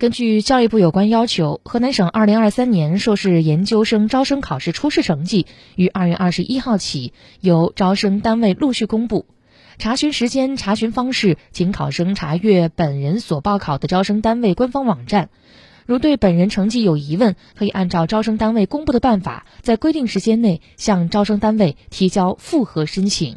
根据教育部有关要求，河南省2023年硕士研究生招生考试初试成绩于2月21号起由招生单位陆续公布，查询时间查询方式请考生查阅本人所报考的招生单位官方网站，如对本人成绩有疑问，可以按照招生单位公布的办法，在规定时间内向招生单位提交复核申请。